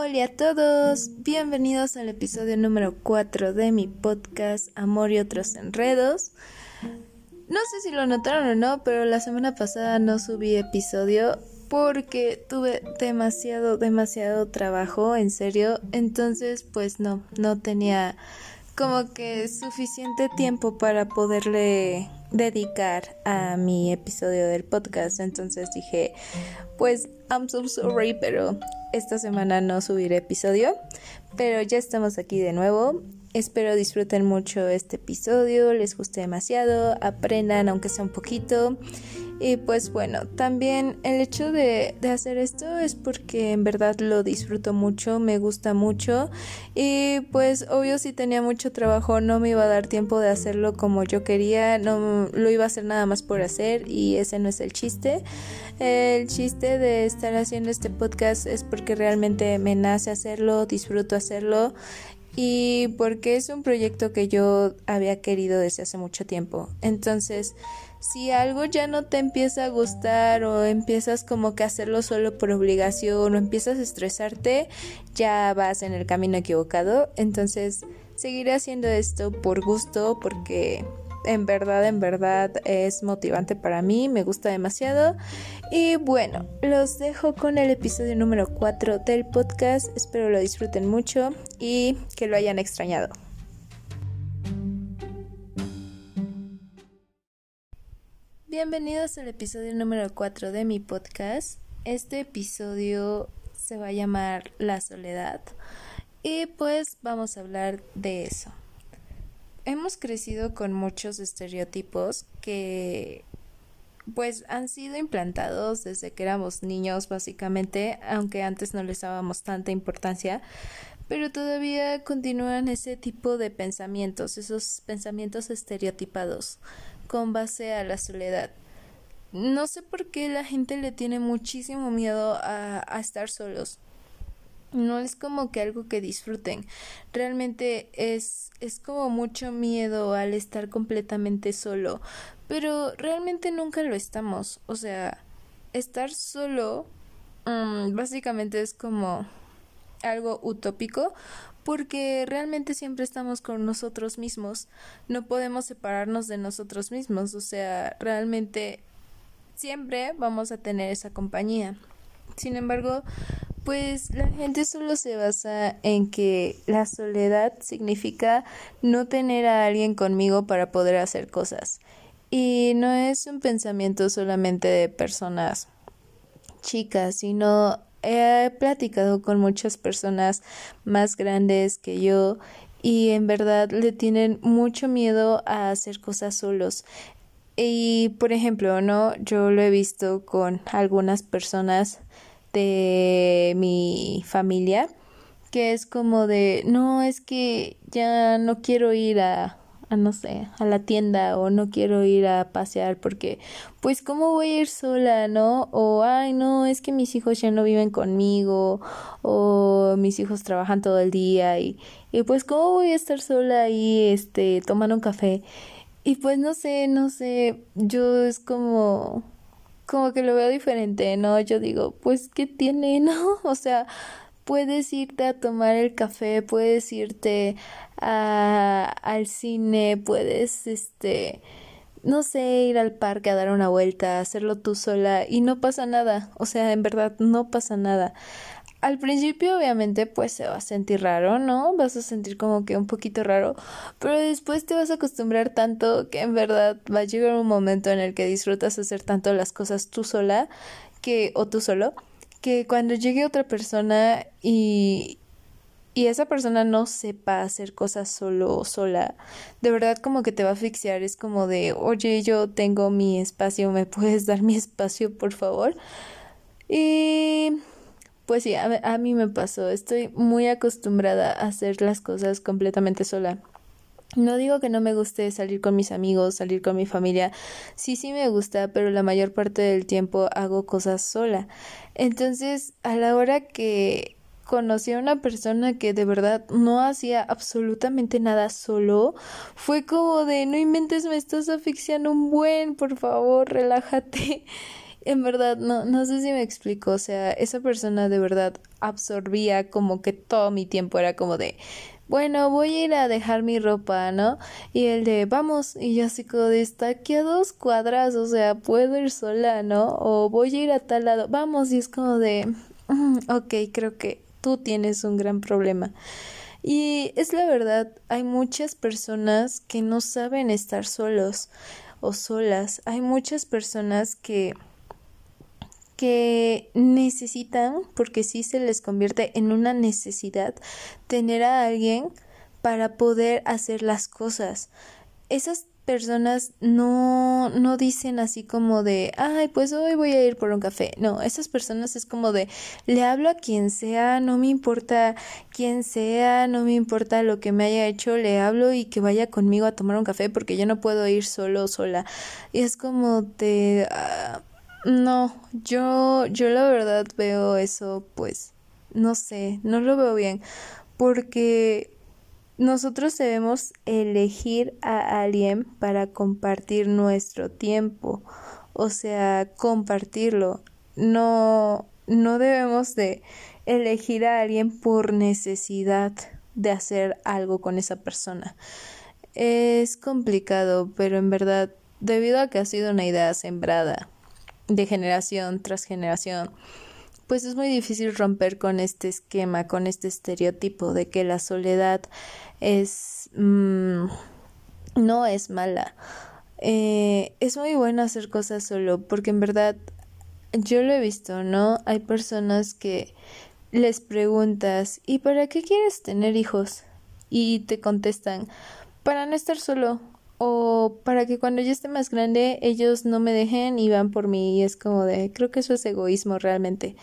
Hola a todos, bienvenidos al episodio número 4 de mi podcast Amor y otros enredos. No sé si lo notaron o no, pero la semana pasada no subí episodio porque tuve demasiado, demasiado trabajo, en serio. Entonces, pues no, no tenía como que suficiente tiempo para poderle dedicar a mi episodio del podcast. Entonces dije, pues I'm so sorry, pero esta semana no subiré episodio. Pero ya estamos aquí de nuevo. Espero disfruten mucho este episodio, les guste demasiado, aprendan aunque sea un poquito. Y pues bueno, también el hecho de, hacer esto es porque en verdad lo disfruto mucho, me gusta mucho y pues obvio si tenía mucho trabajo no me iba a dar tiempo de hacerlo como yo quería, no lo iba a hacer nada más por hacer y ese no es el chiste. El chiste de estar haciendo este podcast es porque realmente me nace hacerlo, disfruto hacerlo y porque es un proyecto que yo había querido desde hace mucho tiempo. Entonces, si algo ya no te empieza a gustar o empiezas como que a hacerlo solo por obligación o empiezas a estresarte, ya vas en el camino equivocado. Entonces, seguiré haciendo esto por gusto porque en verdad, en verdad es motivante para mí, me gusta demasiado. Y bueno, los dejo con el episodio número 4 del podcast. Espero lo disfruten mucho y que lo hayan extrañado. Bienvenidos al episodio número 4 de mi podcast. Este episodio se va a llamar La soledad y pues vamos a hablar de eso. Hemos crecido con muchos estereotipos que pues han sido implantados desde que éramos niños básicamente, aunque antes no les dábamos tanta importancia, pero todavía continúan ese tipo de pensamientos, esos pensamientos estereotipados con base a la soledad. No sé por qué la gente le tiene muchísimo miedo a, a estar solos. No es como que algo que disfruten. Realmente es, es como mucho miedo al estar completamente solo. Pero realmente nunca lo estamos. O sea, estar solo um, básicamente es como algo utópico porque realmente siempre estamos con nosotros mismos, no podemos separarnos de nosotros mismos, o sea, realmente siempre vamos a tener esa compañía. Sin embargo, pues la gente solo se basa en que la soledad significa no tener a alguien conmigo para poder hacer cosas. Y no es un pensamiento solamente de personas chicas, sino he platicado con muchas personas más grandes que yo y en verdad le tienen mucho miedo a hacer cosas solos. Y por ejemplo, ¿no? Yo lo he visto con algunas personas de mi familia que es como de no es que ya no quiero ir a a no sé, a la tienda o no quiero ir a pasear porque pues cómo voy a ir sola, ¿no? O ay, no, es que mis hijos ya no viven conmigo o mis hijos trabajan todo el día y y pues cómo voy a estar sola ahí este tomando un café. Y pues no sé, no sé, yo es como como que lo veo diferente, ¿no? Yo digo, pues ¿qué tiene, no? O sea, puedes irte a tomar el café, puedes irte a, al cine, puedes, este, no sé, ir al parque a dar una vuelta, hacerlo tú sola y no pasa nada, o sea, en verdad no pasa nada. Al principio obviamente pues se va a sentir raro, ¿no? Vas a sentir como que un poquito raro, pero después te vas a acostumbrar tanto que en verdad va a llegar un momento en el que disfrutas hacer tanto las cosas tú sola que o tú solo que cuando llegue otra persona y, y esa persona no sepa hacer cosas solo o sola, de verdad como que te va a asfixiar, es como de, oye, yo tengo mi espacio, ¿me puedes dar mi espacio, por favor? Y pues sí, a, mí me pasó, estoy muy acostumbrada a hacer las cosas completamente sola. No digo que no me guste salir con mis amigos, salir con mi familia. Sí, sí me gusta, pero la mayor parte del tiempo hago cosas sola. Entonces, a la hora que conocí a una persona que de verdad no hacía absolutamente nada solo, fue como de no inventes, me estás asfixiando un buen, por favor, relájate. En verdad, no, no sé si me explico, o sea, esa persona de verdad absorbía como que todo mi tiempo era como de, bueno, voy a ir a dejar mi ropa, ¿no? Y el de, vamos, y yo así como de, está aquí a dos cuadras, o sea, puedo ir sola, ¿no? O voy a ir a tal lado, vamos, y es como de, mm, ok, creo que tú tienes un gran problema. Y es la verdad, hay muchas personas que no saben estar solos o solas. Hay muchas personas que que necesitan, porque sí se les convierte en una necesidad, tener a alguien para poder hacer las cosas. Esas personas no, no dicen así como de, ay, pues hoy voy a ir por un café. No, esas personas es como de, le hablo a quien sea, no me importa quién sea, no me importa lo que me haya hecho, le hablo y que vaya conmigo a tomar un café porque yo no puedo ir solo sola. Y es como de, ah, no, yo, yo la verdad veo eso, pues, no sé, no lo veo bien, porque nosotros debemos elegir a alguien para compartir nuestro tiempo, o sea, compartirlo. No, no debemos de elegir a alguien por necesidad de hacer algo con esa persona. Es complicado, pero en verdad, debido a que ha sido una idea sembrada de generación tras generación, pues es muy difícil romper con este esquema, con este estereotipo de que la soledad es mm, no es mala. Eh, es muy bueno hacer cosas solo, porque en verdad yo lo he visto, ¿no? Hay personas que les preguntas ¿y para qué quieres tener hijos? y te contestan para no estar solo o para que cuando yo esté más grande ellos no me dejen y van por mí y es como de creo que eso es egoísmo realmente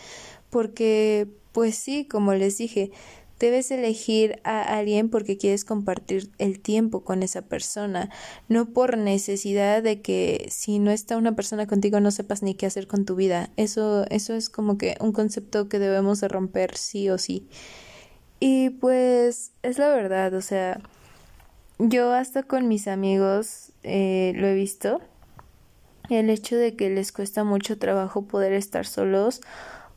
porque pues sí como les dije debes elegir a alguien porque quieres compartir el tiempo con esa persona no por necesidad de que si no está una persona contigo no sepas ni qué hacer con tu vida eso eso es como que un concepto que debemos de romper sí o sí. Y pues es la verdad o sea yo hasta con mis amigos eh, lo he visto. El hecho de que les cuesta mucho trabajo poder estar solos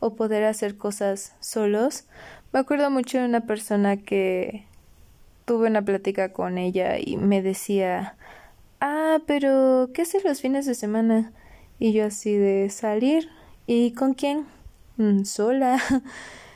o poder hacer cosas solos. Me acuerdo mucho de una persona que tuve una plática con ella y me decía, ah, pero ¿qué haces los fines de semana? Y yo así de salir. ¿Y con quién? Mm, sola.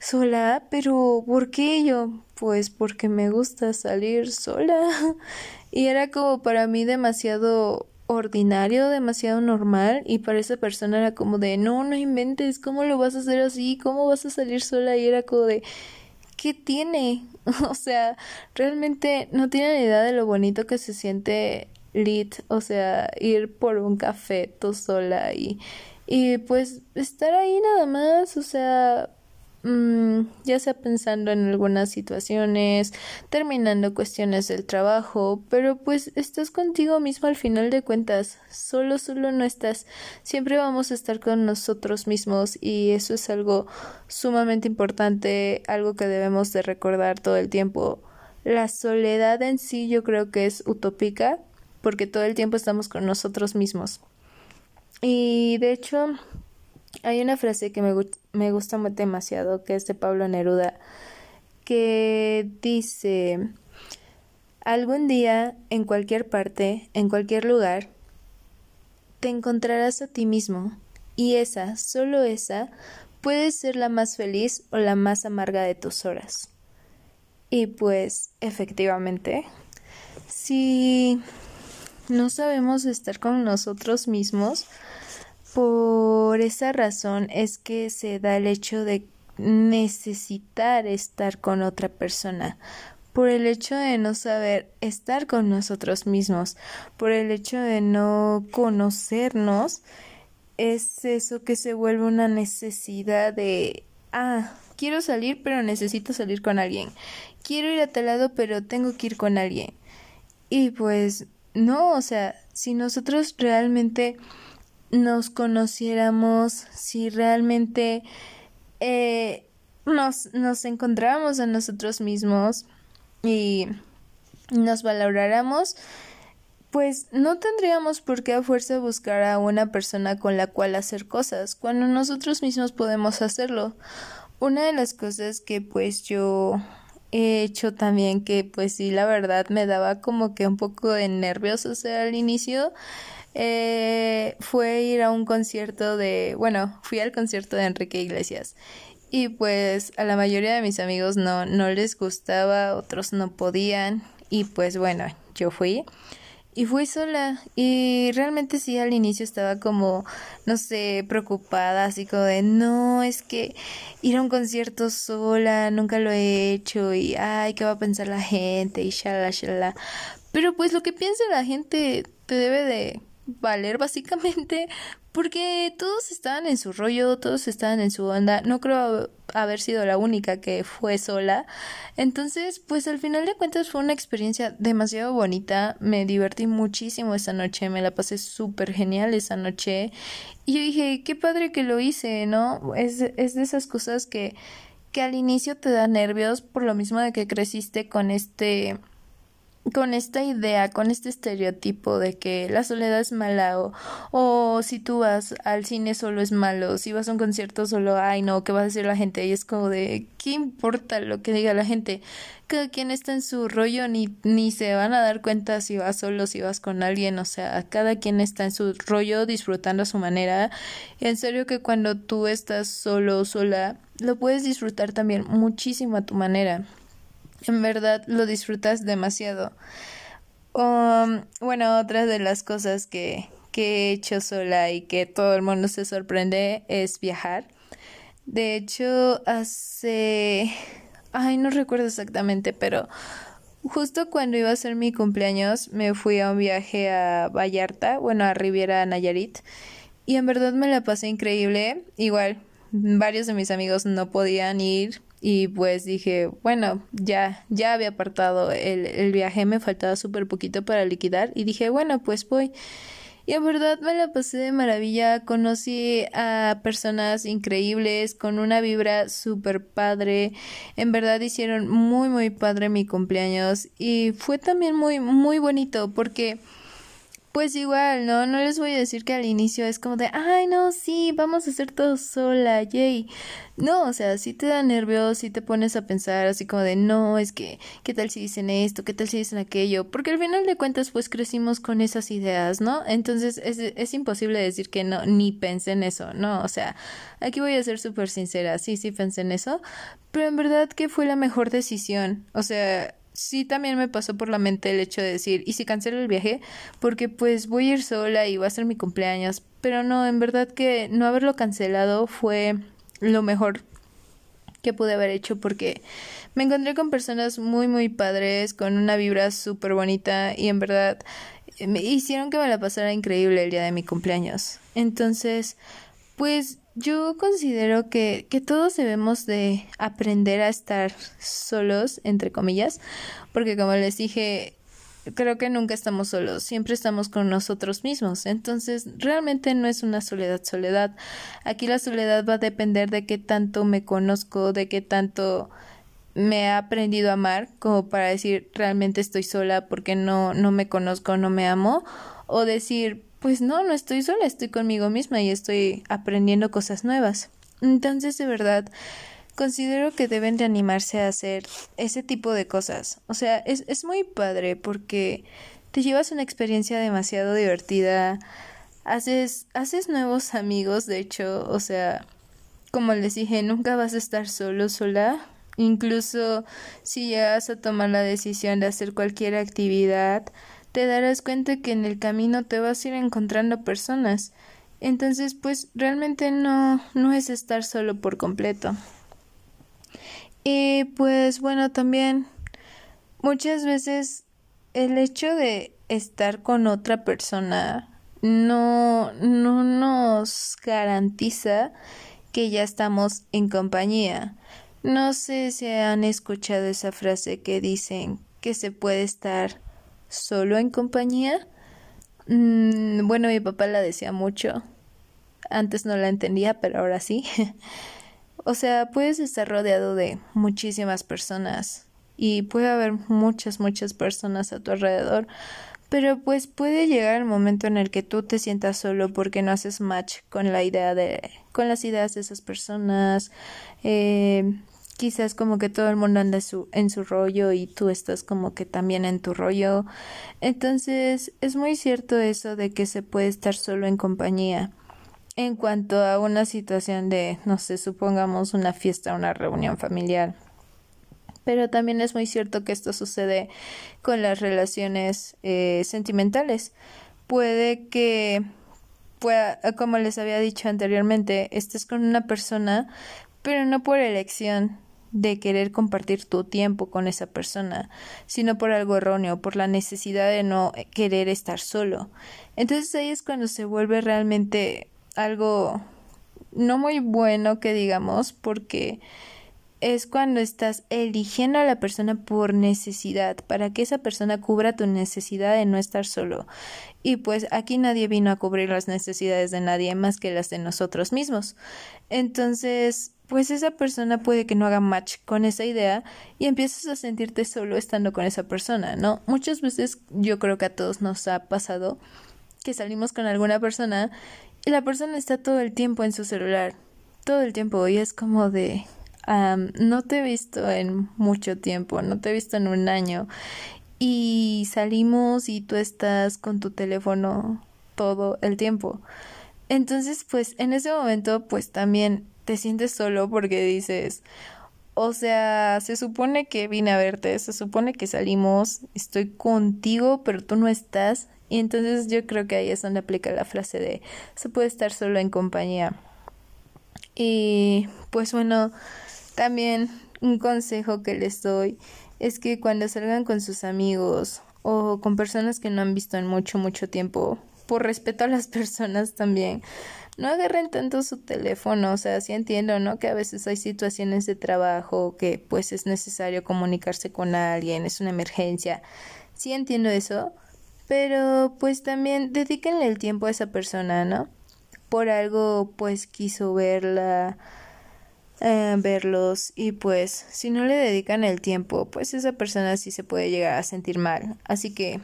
sola, pero ¿por qué yo? Pues porque me gusta salir sola. y era como para mí demasiado ordinario, demasiado normal y para esa persona era como de no, no inventes, ¿cómo lo vas a hacer así? ¿Cómo vas a salir sola? Y era como de ¿qué tiene? o sea, realmente no tienen idea de lo bonito que se siente lit, o sea, ir por un café tú sola y y pues estar ahí nada más, o sea, Mm, ya sea pensando en algunas situaciones, terminando cuestiones del trabajo, pero pues estás contigo mismo al final de cuentas, solo, solo no estás, siempre vamos a estar con nosotros mismos y eso es algo sumamente importante, algo que debemos de recordar todo el tiempo. La soledad en sí yo creo que es utópica porque todo el tiempo estamos con nosotros mismos. Y de hecho, hay una frase que me, me gusta demasiado, que es de Pablo Neruda, que dice, algún día, en cualquier parte, en cualquier lugar, te encontrarás a ti mismo, y esa, solo esa, puede ser la más feliz o la más amarga de tus horas. Y pues, efectivamente, si no sabemos estar con nosotros mismos, por esa razón es que se da el hecho de necesitar estar con otra persona, por el hecho de no saber estar con nosotros mismos, por el hecho de no conocernos, es eso que se vuelve una necesidad de, ah, quiero salir pero necesito salir con alguien, quiero ir a tal lado pero tengo que ir con alguien. Y pues no, o sea, si nosotros realmente nos conociéramos, si realmente eh, nos, nos encontráramos a nosotros mismos y nos valoráramos, pues no tendríamos por qué a fuerza buscar a una persona con la cual hacer cosas, cuando nosotros mismos podemos hacerlo. Una de las cosas que pues yo he hecho también que pues sí la verdad me daba como que un poco de nervios sea al inicio eh, fue ir a un concierto de bueno fui al concierto de Enrique Iglesias. Y pues a la mayoría de mis amigos no no les gustaba otros no podían. Y pues bueno yo fui. Y fui sola. Y realmente sí al inicio estaba como, no sé, preocupada, así como de, no, es que ir a un concierto sola, nunca lo he hecho. Y, ay, ¿qué va a pensar la gente? Y shala, shala. Pero pues lo que piense la gente te debe de valer básicamente porque todos estaban en su rollo, todos estaban en su onda, no creo haber sido la única que fue sola, entonces pues al final de cuentas fue una experiencia demasiado bonita, me divertí muchísimo esa noche, me la pasé súper genial esa noche. Y yo dije, qué padre que lo hice, ¿no? Es, es de esas cosas que, que al inicio te da nervios por lo mismo de que creciste con este con esta idea, con este estereotipo de que la soledad es mala o, o si tú vas al cine solo es malo, si vas a un concierto solo, ay no, ¿qué va a decir la gente? Y es como de, ¿qué importa lo que diga la gente? Cada quien está en su rollo, ni, ni se van a dar cuenta si vas solo, si vas con alguien, o sea, cada quien está en su rollo disfrutando a su manera. Y en serio que cuando tú estás solo o sola, lo puedes disfrutar también muchísimo a tu manera en verdad lo disfrutas demasiado. Um, bueno, otra de las cosas que, que he hecho sola y que todo el mundo se sorprende es viajar. De hecho, hace... Ay, no recuerdo exactamente, pero justo cuando iba a ser mi cumpleaños me fui a un viaje a Vallarta, bueno, a Riviera Nayarit, y en verdad me la pasé increíble. Igual, varios de mis amigos no podían ir y pues dije, bueno, ya, ya había apartado el, el viaje, me faltaba súper poquito para liquidar y dije, bueno, pues voy. Y en verdad me la pasé de maravilla, conocí a personas increíbles, con una vibra súper padre, en verdad hicieron muy muy padre mi cumpleaños y fue también muy muy bonito porque pues igual, ¿no? No les voy a decir que al inicio es como de, ay, no, sí, vamos a hacer todo sola, yay. No, o sea, sí te da nervios, sí te pones a pensar así como de, no, es que, ¿qué tal si dicen esto? ¿Qué tal si dicen aquello? Porque al final de cuentas, pues crecimos con esas ideas, ¿no? Entonces es, es imposible decir que no, ni pensé en eso, ¿no? O sea, aquí voy a ser súper sincera, sí, sí pensé en eso, pero en verdad que fue la mejor decisión. O sea, sí también me pasó por la mente el hecho de decir, ¿y si cancelo el viaje? Porque pues voy a ir sola y va a ser mi cumpleaños. Pero no, en verdad que no haberlo cancelado fue lo mejor que pude haber hecho porque me encontré con personas muy muy padres, con una vibra súper bonita y en verdad me hicieron que me la pasara increíble el día de mi cumpleaños. Entonces, pues yo considero que, que todos debemos de aprender a estar solos, entre comillas, porque como les dije, creo que nunca estamos solos, siempre estamos con nosotros mismos. Entonces, realmente no es una soledad, soledad. Aquí la soledad va a depender de qué tanto me conozco, de qué tanto me he aprendido a amar, como para decir realmente estoy sola porque no, no me conozco, no me amo, o decir pues no, no estoy sola, estoy conmigo misma y estoy aprendiendo cosas nuevas. Entonces, de verdad, considero que deben de animarse a hacer ese tipo de cosas. O sea, es, es muy padre porque te llevas una experiencia demasiado divertida, haces, haces nuevos amigos, de hecho, o sea, como les dije, nunca vas a estar solo, sola. Incluso si llegas a tomar la decisión de hacer cualquier actividad, te darás cuenta que en el camino te vas a ir encontrando personas. Entonces, pues realmente no, no es estar solo por completo. Y pues bueno, también muchas veces el hecho de estar con otra persona no, no nos garantiza que ya estamos en compañía. No sé si han escuchado esa frase que dicen que se puede estar solo en compañía. Mm, bueno, mi papá la decía mucho. Antes no la entendía, pero ahora sí. o sea, puedes estar rodeado de muchísimas personas y puede haber muchas, muchas personas a tu alrededor, pero pues puede llegar el momento en el que tú te sientas solo porque no haces match con la idea de con las ideas de esas personas eh, quizás como que todo el mundo anda su, en su rollo y tú estás como que también en tu rollo. Entonces es muy cierto eso de que se puede estar solo en compañía. En cuanto a una situación de no sé supongamos una fiesta una reunión familiar. Pero también es muy cierto que esto sucede con las relaciones eh, sentimentales. Puede que, pueda, como les había dicho anteriormente, estés con una persona, pero no por elección de querer compartir tu tiempo con esa persona, sino por algo erróneo, por la necesidad de no querer estar solo. Entonces ahí es cuando se vuelve realmente algo no muy bueno que digamos, porque es cuando estás eligiendo a la persona por necesidad, para que esa persona cubra tu necesidad de no estar solo. Y pues aquí nadie vino a cubrir las necesidades de nadie más que las de nosotros mismos. Entonces, pues esa persona puede que no haga match con esa idea y empiezas a sentirte solo estando con esa persona, ¿no? Muchas veces yo creo que a todos nos ha pasado que salimos con alguna persona y la persona está todo el tiempo en su celular, todo el tiempo y es como de no te he visto en mucho tiempo, no te he visto en un año y salimos y tú estás con tu teléfono todo el tiempo. Entonces, pues en ese momento, pues también te sientes solo porque dices, o sea, se supone que vine a verte, se supone que salimos, estoy contigo, pero tú no estás. Y entonces yo creo que ahí es donde aplica la frase de se puede estar solo en compañía. Y pues bueno, también un consejo que les doy es que cuando salgan con sus amigos o con personas que no han visto en mucho, mucho tiempo, por respeto a las personas también, no agarren tanto su teléfono, o sea, sí entiendo, ¿no? Que a veces hay situaciones de trabajo que pues es necesario comunicarse con alguien, es una emergencia, sí entiendo eso, pero pues también dedíquenle el tiempo a esa persona, ¿no? Por algo pues quiso verla eh, verlos y pues si no le dedican el tiempo pues esa persona sí se puede llegar a sentir mal así que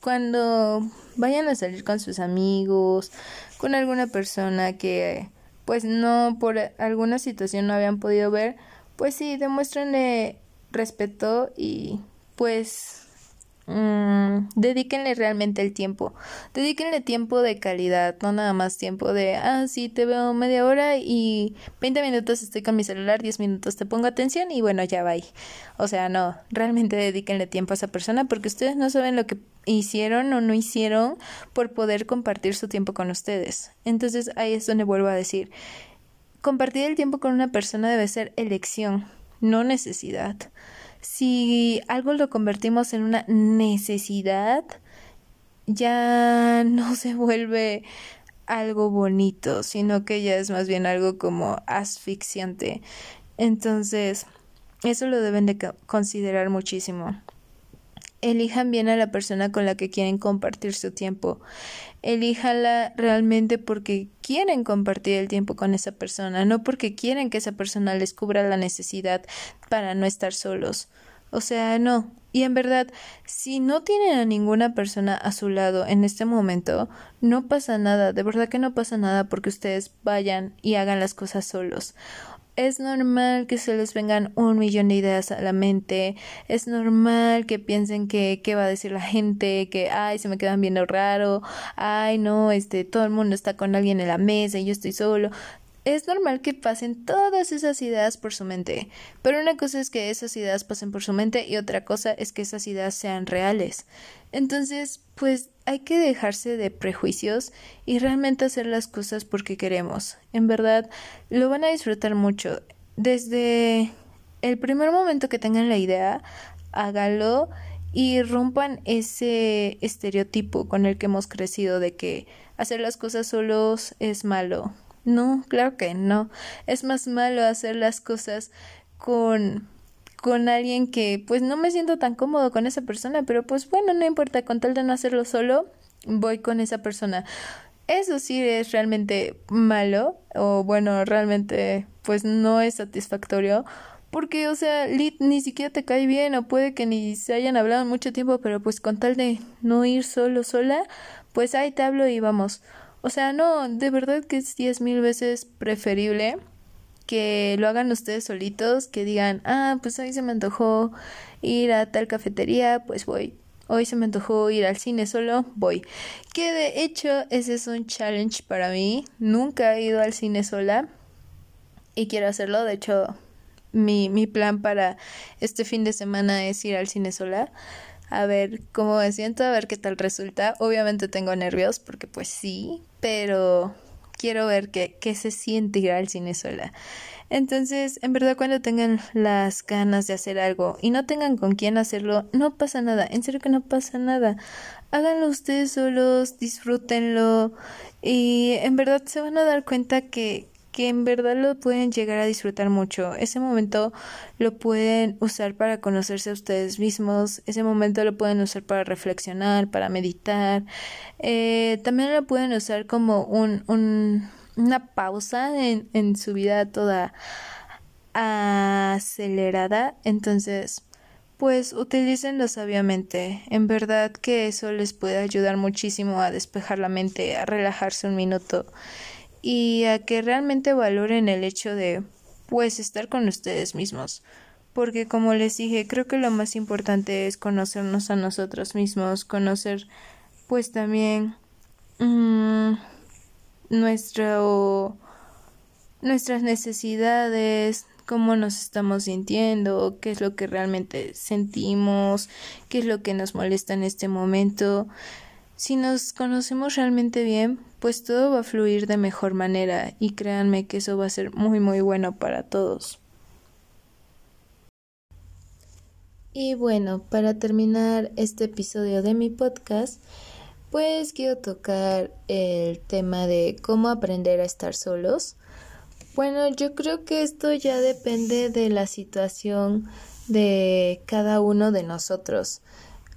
cuando vayan a salir con sus amigos con alguna persona que pues no por alguna situación no habían podido ver pues sí demuéstrenle respeto y pues Mm, dedíquenle realmente el tiempo. Dedíquenle tiempo de calidad, no nada más tiempo de, ah, sí, te veo media hora y 20 minutos estoy con mi celular, 10 minutos te pongo atención y bueno, ya va. O sea, no, realmente dedíquenle tiempo a esa persona porque ustedes no saben lo que hicieron o no hicieron por poder compartir su tiempo con ustedes. Entonces ahí es donde vuelvo a decir, compartir el tiempo con una persona debe ser elección, no necesidad si algo lo convertimos en una necesidad, ya no se vuelve algo bonito, sino que ya es más bien algo como asfixiante. Entonces, eso lo deben de considerar muchísimo. Elijan bien a la persona con la que quieren compartir su tiempo. Elíjala realmente porque quieren compartir el tiempo con esa persona, no porque quieren que esa persona les cubra la necesidad para no estar solos. O sea, no. Y en verdad, si no tienen a ninguna persona a su lado en este momento, no pasa nada, de verdad que no pasa nada porque ustedes vayan y hagan las cosas solos es normal que se les vengan un millón de ideas a la mente, es normal que piensen que qué va a decir la gente, que ay, se me quedan viendo raro, ay, no, este, todo el mundo está con alguien en la mesa y yo estoy solo es normal que pasen todas esas ideas por su mente, pero una cosa es que esas ideas pasen por su mente y otra cosa es que esas ideas sean reales. Entonces, pues hay que dejarse de prejuicios y realmente hacer las cosas porque queremos. En verdad, lo van a disfrutar mucho. Desde el primer momento que tengan la idea, hágalo y rompan ese estereotipo con el que hemos crecido de que hacer las cosas solos es malo. No, claro que no. Es más malo hacer las cosas con con alguien que pues no me siento tan cómodo con esa persona, pero pues bueno, no importa, con tal de no hacerlo solo, voy con esa persona. Eso sí es realmente malo o bueno, realmente pues no es satisfactorio Porque, o sea, Lit ni siquiera te cae bien o puede que ni se hayan hablado mucho tiempo, pero pues con tal de no ir solo, sola, pues ahí te hablo y vamos. O sea, no, de verdad que es diez mil veces preferible que lo hagan ustedes solitos, que digan, ah, pues hoy se me antojó ir a tal cafetería, pues voy. Hoy se me antojó ir al cine solo, voy. Que de hecho ese es un challenge para mí. Nunca he ido al cine sola y quiero hacerlo. De hecho, mi, mi plan para este fin de semana es ir al cine sola. A ver cómo me siento, a ver qué tal resulta. Obviamente tengo nervios porque pues sí, pero quiero ver qué, qué se siente ir al cine sola. Entonces, en verdad, cuando tengan las ganas de hacer algo y no tengan con quién hacerlo, no pasa nada. En serio que no pasa nada. Háganlo ustedes solos, disfrútenlo y en verdad se van a dar cuenta que, que en verdad lo pueden llegar a disfrutar mucho. Ese momento lo pueden usar para conocerse a ustedes mismos, ese momento lo pueden usar para reflexionar, para meditar, eh, también lo pueden usar como un, un una pausa en, en su vida toda acelerada. Entonces, pues utilícenlo sabiamente. En verdad que eso les puede ayudar muchísimo a despejar la mente, a relajarse un minuto y a que realmente valoren el hecho de pues estar con ustedes mismos. Porque como les dije, creo que lo más importante es conocernos a nosotros mismos, conocer pues también mmm, nuestro nuestras necesidades, cómo nos estamos sintiendo, qué es lo que realmente sentimos, qué es lo que nos molesta en este momento. Si nos conocemos realmente bien, pues todo va a fluir de mejor manera y créanme que eso va a ser muy muy bueno para todos. Y bueno, para terminar este episodio de mi podcast, pues quiero tocar el tema de cómo aprender a estar solos. Bueno, yo creo que esto ya depende de la situación de cada uno de nosotros.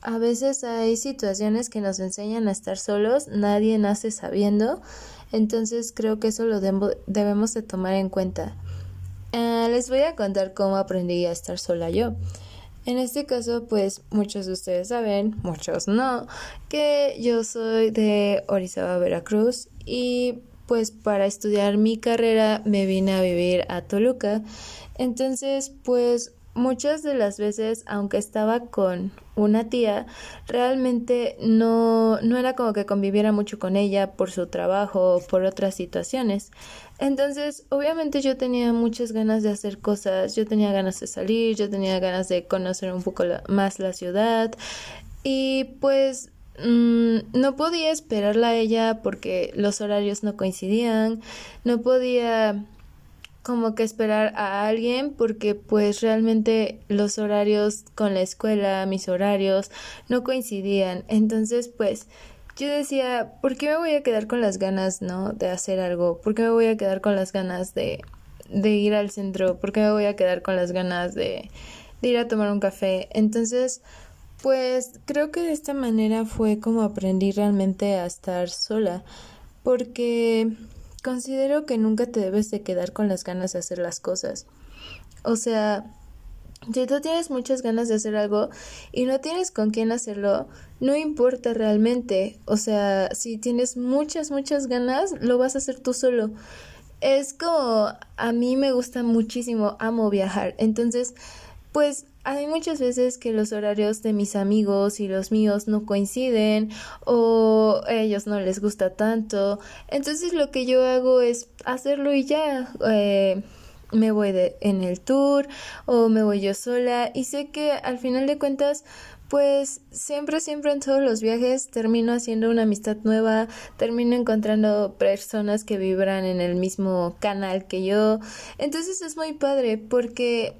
A veces hay situaciones que nos enseñan a estar solos, nadie nace sabiendo, entonces creo que eso lo debemos de tomar en cuenta. Ah, les voy a contar cómo aprendí a estar sola yo. En este caso, pues muchos de ustedes saben, muchos no, que yo soy de Orizaba, Veracruz y pues para estudiar mi carrera me vine a vivir a Toluca. Entonces, pues muchas de las veces, aunque estaba con una tía, realmente no, no era como que conviviera mucho con ella por su trabajo o por otras situaciones. Entonces, obviamente yo tenía muchas ganas de hacer cosas, yo tenía ganas de salir, yo tenía ganas de conocer un poco más la ciudad y pues mm, no podía esperarla a ella porque los horarios no coincidían, no podía como que esperar a alguien porque pues realmente los horarios con la escuela, mis horarios no coincidían. Entonces pues yo decía, ¿por qué me voy a quedar con las ganas, no, de hacer algo? ¿Por qué me voy a quedar con las ganas de, de ir al centro? ¿Por qué me voy a quedar con las ganas de, de ir a tomar un café? Entonces, pues creo que de esta manera fue como aprendí realmente a estar sola, porque Considero que nunca te debes de quedar con las ganas de hacer las cosas. O sea, si tú tienes muchas ganas de hacer algo y no tienes con quién hacerlo, no importa realmente. O sea, si tienes muchas, muchas ganas, lo vas a hacer tú solo. Es como a mí me gusta muchísimo, amo viajar. Entonces, pues hay muchas veces que los horarios de mis amigos y los míos no coinciden o a ellos no les gusta tanto. Entonces lo que yo hago es hacerlo y ya. Eh, me voy de, en el tour o me voy yo sola y sé que al final de cuentas pues siempre, siempre en todos los viajes termino haciendo una amistad nueva, termino encontrando personas que vibran en el mismo canal que yo. Entonces es muy padre porque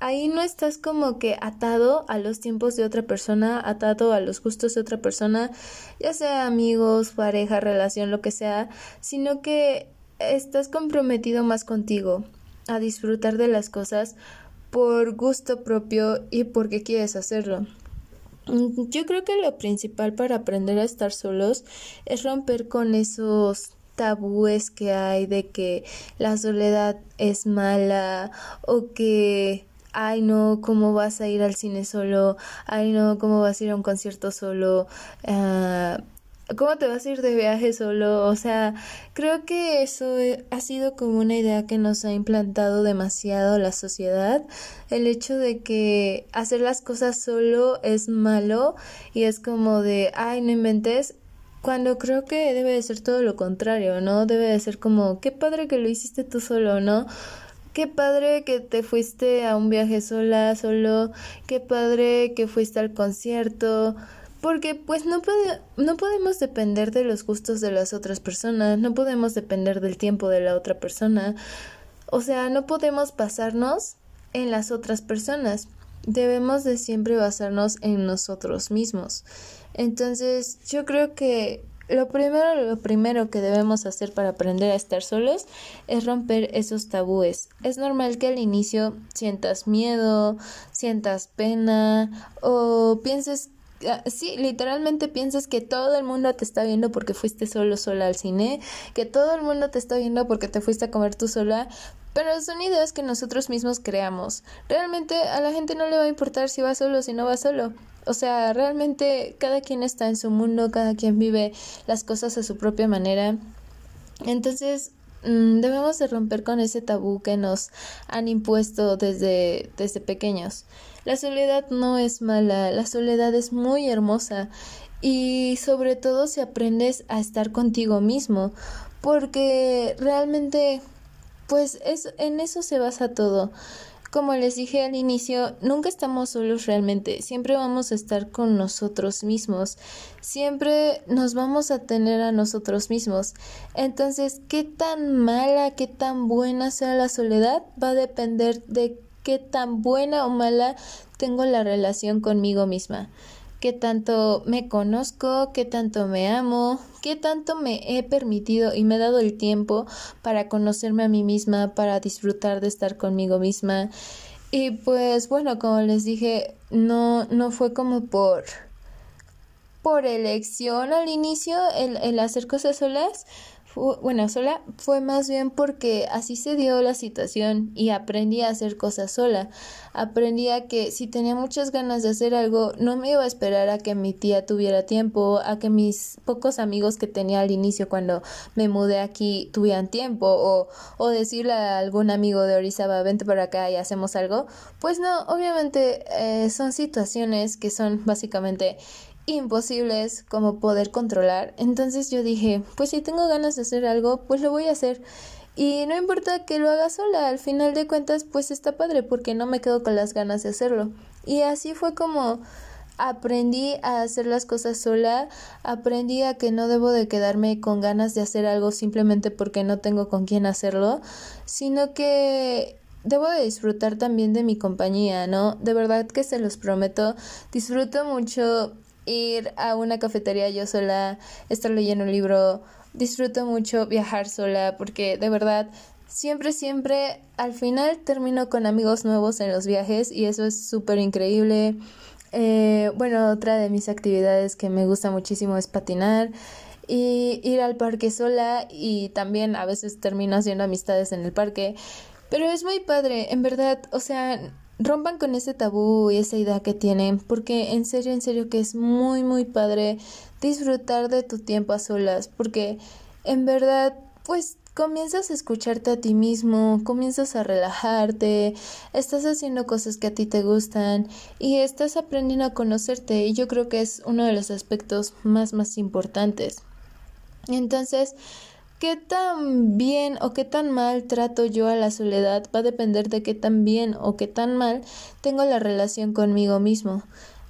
ahí no estás como que atado a los tiempos de otra persona, atado a los gustos de otra persona, ya sea amigos, pareja, relación, lo que sea, sino que estás comprometido más contigo a disfrutar de las cosas por gusto propio y porque quieres hacerlo. Yo creo que lo principal para aprender a estar solos es romper con esos tabúes que hay de que la soledad es mala o que ay no, ¿cómo vas a ir al cine solo? Ay no, ¿cómo vas a ir a un concierto solo? Uh, ¿Cómo te vas a ir de viaje solo? O sea, creo que eso ha sido como una idea que nos ha implantado demasiado la sociedad. El hecho de que hacer las cosas solo es malo y es como de, ay, no inventes. Cuando creo que debe de ser todo lo contrario, ¿no? Debe de ser como, qué padre que lo hiciste tú solo, ¿no? Qué padre que te fuiste a un viaje sola, solo. Qué padre que fuiste al concierto porque pues no, puede, no podemos depender de los gustos de las otras personas, no podemos depender del tiempo de la otra persona, o sea, no podemos basarnos en las otras personas, debemos de siempre basarnos en nosotros mismos. Entonces, yo creo que lo primero, lo primero que debemos hacer para aprender a estar solos es romper esos tabúes. Es normal que al inicio sientas miedo, sientas pena o pienses Ah, sí, literalmente piensas que todo el mundo te está viendo porque fuiste solo sola al cine, que todo el mundo te está viendo porque te fuiste a comer tú sola, pero son ideas que nosotros mismos creamos. Realmente a la gente no le va a importar si va solo o si no va solo. O sea, realmente cada quien está en su mundo, cada quien vive las cosas a su propia manera. Entonces, mm, debemos de romper con ese tabú que nos han impuesto desde, desde pequeños. La soledad no es mala, la soledad es muy hermosa y sobre todo si aprendes a estar contigo mismo, porque realmente pues es en eso se basa todo. Como les dije al inicio, nunca estamos solos realmente, siempre vamos a estar con nosotros mismos, siempre nos vamos a tener a nosotros mismos. Entonces, qué tan mala, qué tan buena sea la soledad va a depender de qué tan buena o mala tengo la relación conmigo misma, qué tanto me conozco, qué tanto me amo, qué tanto me he permitido y me he dado el tiempo para conocerme a mí misma, para disfrutar de estar conmigo misma. Y pues bueno, como les dije, no, no fue como por por elección al inicio el, el hacer cosas solas, bueno, sola fue más bien porque así se dio la situación y aprendí a hacer cosas sola. Aprendí a que si tenía muchas ganas de hacer algo, no me iba a esperar a que mi tía tuviera tiempo, a que mis pocos amigos que tenía al inicio cuando me mudé aquí tuvieran tiempo o, o decirle a algún amigo de Orizaba, vente para acá y hacemos algo. Pues no, obviamente eh, son situaciones que son básicamente imposibles como poder controlar. Entonces yo dije, pues si tengo ganas de hacer algo, pues lo voy a hacer. Y no importa que lo haga sola, al final de cuentas pues está padre porque no me quedo con las ganas de hacerlo. Y así fue como aprendí a hacer las cosas sola, aprendí a que no debo de quedarme con ganas de hacer algo simplemente porque no tengo con quién hacerlo, sino que debo de disfrutar también de mi compañía, ¿no? De verdad que se los prometo, disfruto mucho ir a una cafetería yo sola, estar leyendo un libro, disfruto mucho viajar sola porque de verdad siempre, siempre al final termino con amigos nuevos en los viajes y eso es súper increíble. Eh, bueno, otra de mis actividades que me gusta muchísimo es patinar y ir al parque sola y también a veces termino haciendo amistades en el parque. Pero es muy padre, en verdad, o sea, rompan con ese tabú y esa idea que tienen, porque en serio, en serio que es muy, muy padre disfrutar de tu tiempo a solas, porque en verdad, pues comienzas a escucharte a ti mismo, comienzas a relajarte, estás haciendo cosas que a ti te gustan y estás aprendiendo a conocerte y yo creo que es uno de los aspectos más más importantes. Entonces, qué tan bien o qué tan mal trato yo a la soledad va a depender de qué tan bien o qué tan mal tengo la relación conmigo mismo.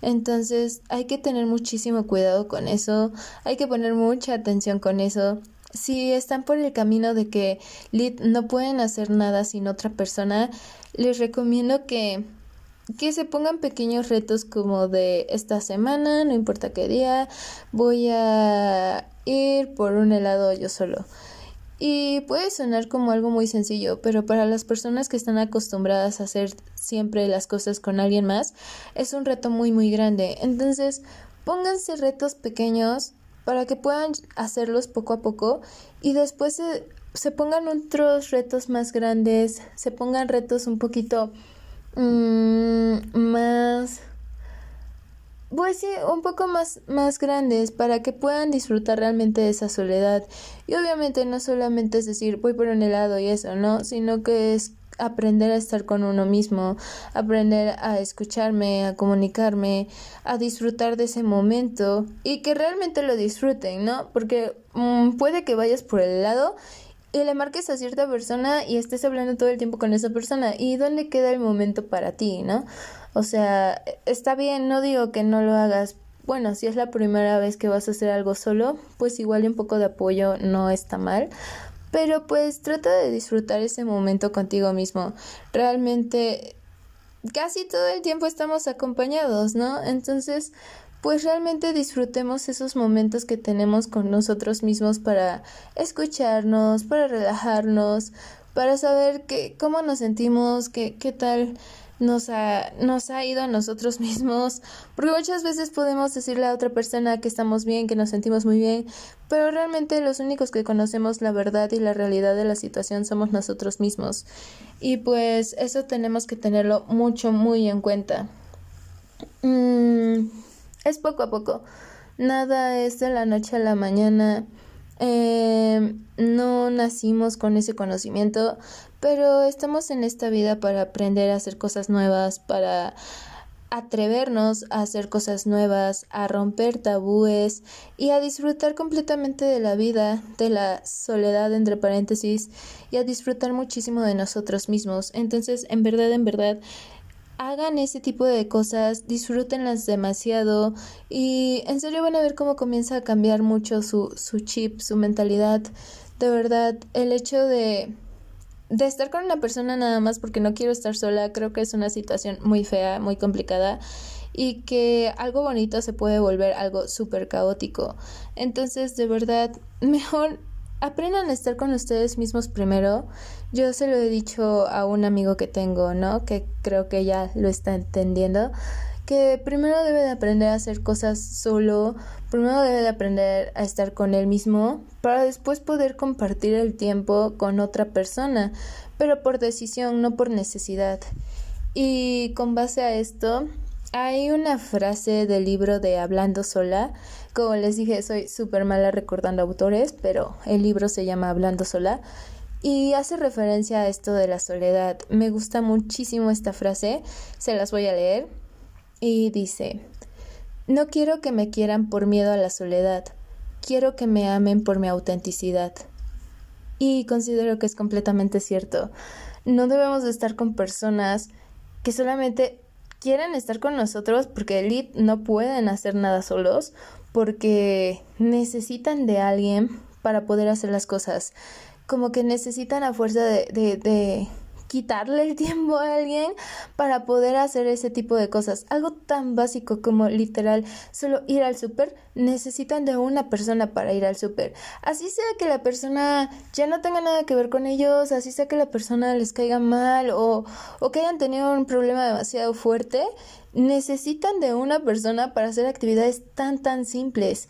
Entonces hay que tener muchísimo cuidado con eso, hay que poner mucha atención con eso. Si están por el camino de que no pueden hacer nada sin otra persona, les recomiendo que que se pongan pequeños retos como de esta semana, no importa qué día, voy a ir por un helado yo solo. Y puede sonar como algo muy sencillo, pero para las personas que están acostumbradas a hacer siempre las cosas con alguien más, es un reto muy muy grande. Entonces, pónganse retos pequeños para que puedan hacerlos poco a poco y después se, se pongan otros retos más grandes, se pongan retos un poquito mm, más pues sí, un poco más, más grandes para que puedan disfrutar realmente de esa soledad. Y obviamente no solamente es decir voy por un helado y eso, ¿no? Sino que es aprender a estar con uno mismo, aprender a escucharme, a comunicarme, a disfrutar de ese momento y que realmente lo disfruten, ¿no? Porque mm, puede que vayas por el helado y le marques a cierta persona y estés hablando todo el tiempo con esa persona y dónde queda el momento para ti, ¿no? O sea, está bien, no digo que no lo hagas. Bueno, si es la primera vez que vas a hacer algo solo, pues igual un poco de apoyo no está mal. Pero pues trata de disfrutar ese momento contigo mismo. Realmente casi todo el tiempo estamos acompañados, ¿no? Entonces, pues realmente disfrutemos esos momentos que tenemos con nosotros mismos para escucharnos, para relajarnos, para saber que, cómo nos sentimos, qué tal nos ha, nos ha ido a nosotros mismos, porque muchas veces podemos decirle a otra persona que estamos bien, que nos sentimos muy bien, pero realmente los únicos que conocemos la verdad y la realidad de la situación somos nosotros mismos. Y pues eso tenemos que tenerlo mucho, muy en cuenta. Mm, es poco a poco. Nada es de la noche a la mañana. Eh, no nacimos con ese conocimiento, pero estamos en esta vida para aprender a hacer cosas nuevas, para atrevernos a hacer cosas nuevas, a romper tabúes y a disfrutar completamente de la vida, de la soledad entre paréntesis y a disfrutar muchísimo de nosotros mismos. Entonces, en verdad, en verdad, hagan ese tipo de cosas, disfrútenlas demasiado y en serio van a ver cómo comienza a cambiar mucho su, su chip, su mentalidad. De verdad, el hecho de de estar con una persona nada más porque no quiero estar sola, creo que es una situación muy fea, muy complicada y que algo bonito se puede volver algo súper caótico. Entonces, de verdad, mejor aprendan a estar con ustedes mismos primero. Yo se lo he dicho a un amigo que tengo, ¿no? Que creo que ya lo está entendiendo que primero debe de aprender a hacer cosas solo, primero debe de aprender a estar con él mismo para después poder compartir el tiempo con otra persona, pero por decisión, no por necesidad. Y con base a esto, hay una frase del libro de Hablando sola. Como les dije, soy súper mala recordando autores, pero el libro se llama Hablando sola y hace referencia a esto de la soledad. Me gusta muchísimo esta frase, se las voy a leer y dice, no quiero que me quieran por miedo a la soledad, quiero que me amen por mi autenticidad. Y considero que es completamente cierto. No debemos de estar con personas que solamente quieren estar con nosotros porque elite no pueden hacer nada solos, porque necesitan de alguien para poder hacer las cosas. Como que necesitan a fuerza de, de, de quitarle el tiempo a alguien para poder hacer ese tipo de cosas. Algo tan básico como literal solo ir al súper, necesitan de una persona para ir al súper. Así sea que la persona ya no tenga nada que ver con ellos, así sea que la persona les caiga mal o, o que hayan tenido un problema demasiado fuerte, necesitan de una persona para hacer actividades tan tan simples.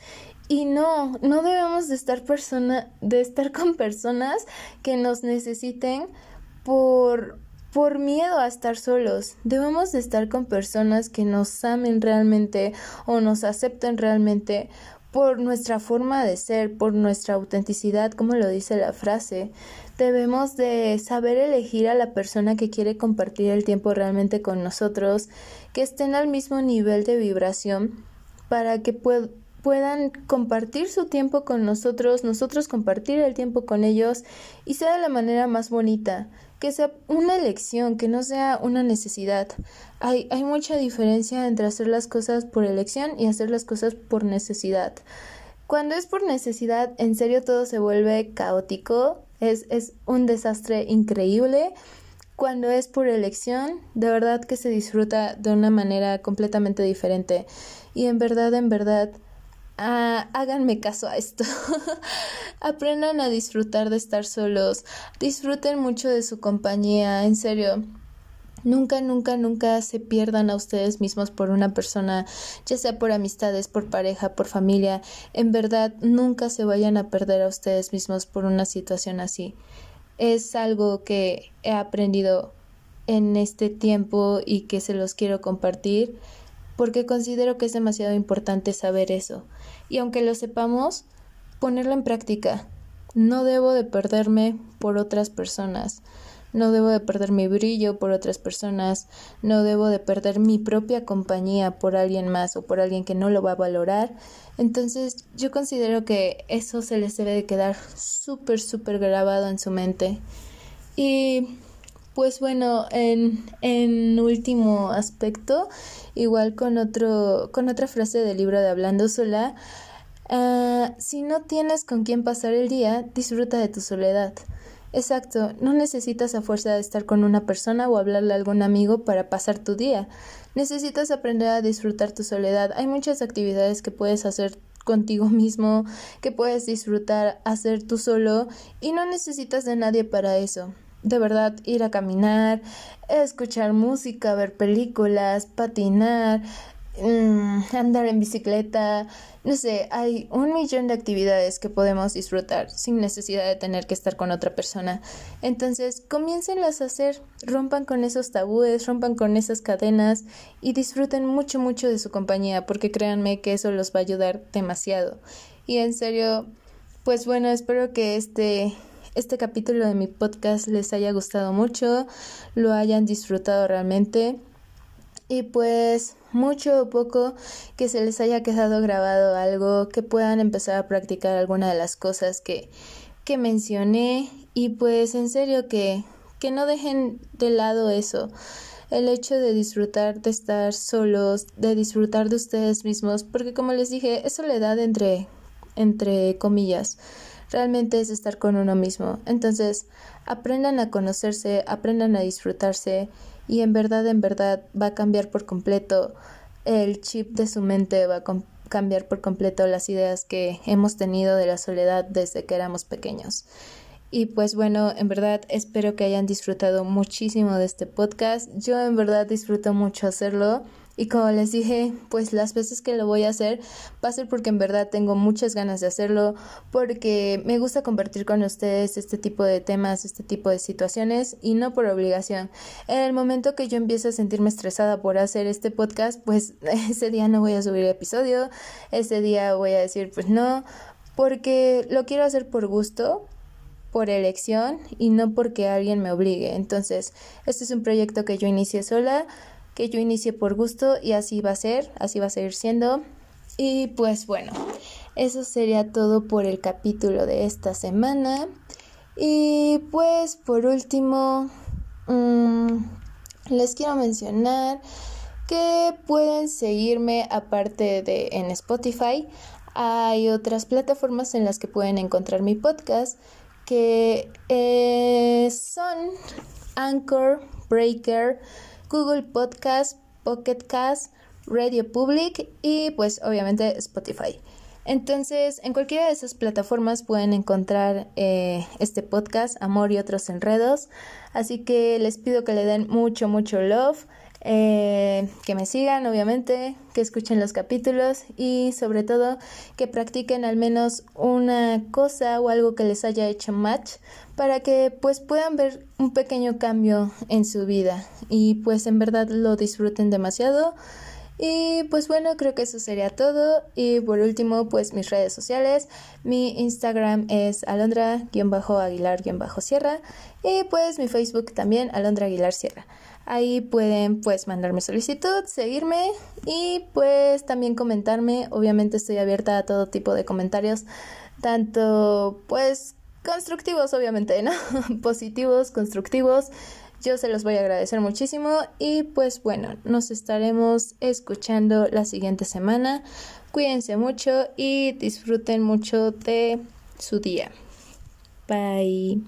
Y no, no debemos de estar persona, de estar con personas que nos necesiten por, por miedo a estar solos. Debemos de estar con personas que nos amen realmente o nos acepten realmente por nuestra forma de ser, por nuestra autenticidad, como lo dice la frase. Debemos de saber elegir a la persona que quiere compartir el tiempo realmente con nosotros, que estén al mismo nivel de vibración para que puedan compartir su tiempo con nosotros, nosotros compartir el tiempo con ellos y sea de la manera más bonita, que sea una elección, que no sea una necesidad. Hay, hay mucha diferencia entre hacer las cosas por elección y hacer las cosas por necesidad. Cuando es por necesidad, en serio todo se vuelve caótico, es, es un desastre increíble. Cuando es por elección, de verdad que se disfruta de una manera completamente diferente. Y en verdad, en verdad, Ah, háganme caso a esto. Aprendan a disfrutar de estar solos. Disfruten mucho de su compañía, en serio. Nunca, nunca, nunca se pierdan a ustedes mismos por una persona, ya sea por amistades, por pareja, por familia. En verdad, nunca se vayan a perder a ustedes mismos por una situación así. Es algo que he aprendido en este tiempo y que se los quiero compartir porque considero que es demasiado importante saber eso. Y aunque lo sepamos, ponerlo en práctica. No debo de perderme por otras personas. No debo de perder mi brillo por otras personas, no debo de perder mi propia compañía por alguien más o por alguien que no lo va a valorar. Entonces yo considero que eso se les debe de quedar súper, súper grabado en su mente. Y pues bueno, en, en último aspecto, igual con otro, con otra frase del libro de Hablando sola, ah, si no tienes con quién pasar el día, disfruta de tu soledad. Exacto, no necesitas a fuerza de estar con una persona o hablarle a algún amigo para pasar tu día. Necesitas aprender a disfrutar tu soledad. Hay muchas actividades que puedes hacer contigo mismo, que puedes disfrutar hacer tú solo y no necesitas de nadie para eso. De verdad, ir a caminar, escuchar música, ver películas, patinar, Mm, andar en bicicleta, no sé, hay un millón de actividades que podemos disfrutar sin necesidad de tener que estar con otra persona. Entonces, comiéncenlas a hacer, rompan con esos tabúes, rompan con esas cadenas y disfruten mucho, mucho de su compañía, porque créanme que eso los va a ayudar demasiado. Y en serio, pues bueno, espero que este este capítulo de mi podcast les haya gustado mucho, lo hayan disfrutado realmente. Y pues mucho o poco que se les haya quedado grabado algo, que puedan empezar a practicar alguna de las cosas que, que mencioné. Y pues en serio que, que no dejen de lado eso, el hecho de disfrutar de estar solos, de disfrutar de ustedes mismos, porque como les dije, es soledad entre, entre comillas, realmente es estar con uno mismo. Entonces, aprendan a conocerse, aprendan a disfrutarse y en verdad, en verdad va a cambiar por completo el chip de su mente, va a cambiar por completo las ideas que hemos tenido de la soledad desde que éramos pequeños. Y pues bueno, en verdad espero que hayan disfrutado muchísimo de este podcast. Yo en verdad disfruto mucho hacerlo. Y como les dije, pues las veces que lo voy a hacer va a ser porque en verdad tengo muchas ganas de hacerlo, porque me gusta compartir con ustedes este tipo de temas, este tipo de situaciones y no por obligación. En el momento que yo empiece a sentirme estresada por hacer este podcast, pues ese día no voy a subir episodio, ese día voy a decir pues no, porque lo quiero hacer por gusto, por elección y no porque alguien me obligue. Entonces, este es un proyecto que yo inicié sola que yo inicié por gusto y así va a ser, así va a seguir siendo. Y pues bueno, eso sería todo por el capítulo de esta semana. Y pues por último, mm, les quiero mencionar que pueden seguirme aparte de en Spotify. Hay otras plataformas en las que pueden encontrar mi podcast que eh, son Anchor, Breaker, Google Podcast, Pocket Cast, Radio Public y pues obviamente Spotify. Entonces, en cualquiera de esas plataformas pueden encontrar eh, este podcast, Amor y otros enredos. Así que les pido que le den mucho, mucho love. Eh, que me sigan, obviamente, que escuchen los capítulos y sobre todo que practiquen al menos una cosa o algo que les haya hecho match para que pues puedan ver un pequeño cambio en su vida y pues en verdad lo disfruten demasiado. Y pues bueno, creo que eso sería todo. Y por último, pues mis redes sociales. Mi Instagram es alondra-aguilar-sierra. Y pues mi Facebook también, Alondra Aguilar Sierra. Ahí pueden pues mandarme solicitud, seguirme y pues también comentarme. Obviamente estoy abierta a todo tipo de comentarios, tanto pues constructivos obviamente, ¿no? Positivos, constructivos. Yo se los voy a agradecer muchísimo y pues bueno, nos estaremos escuchando la siguiente semana. Cuídense mucho y disfruten mucho de su día. Bye.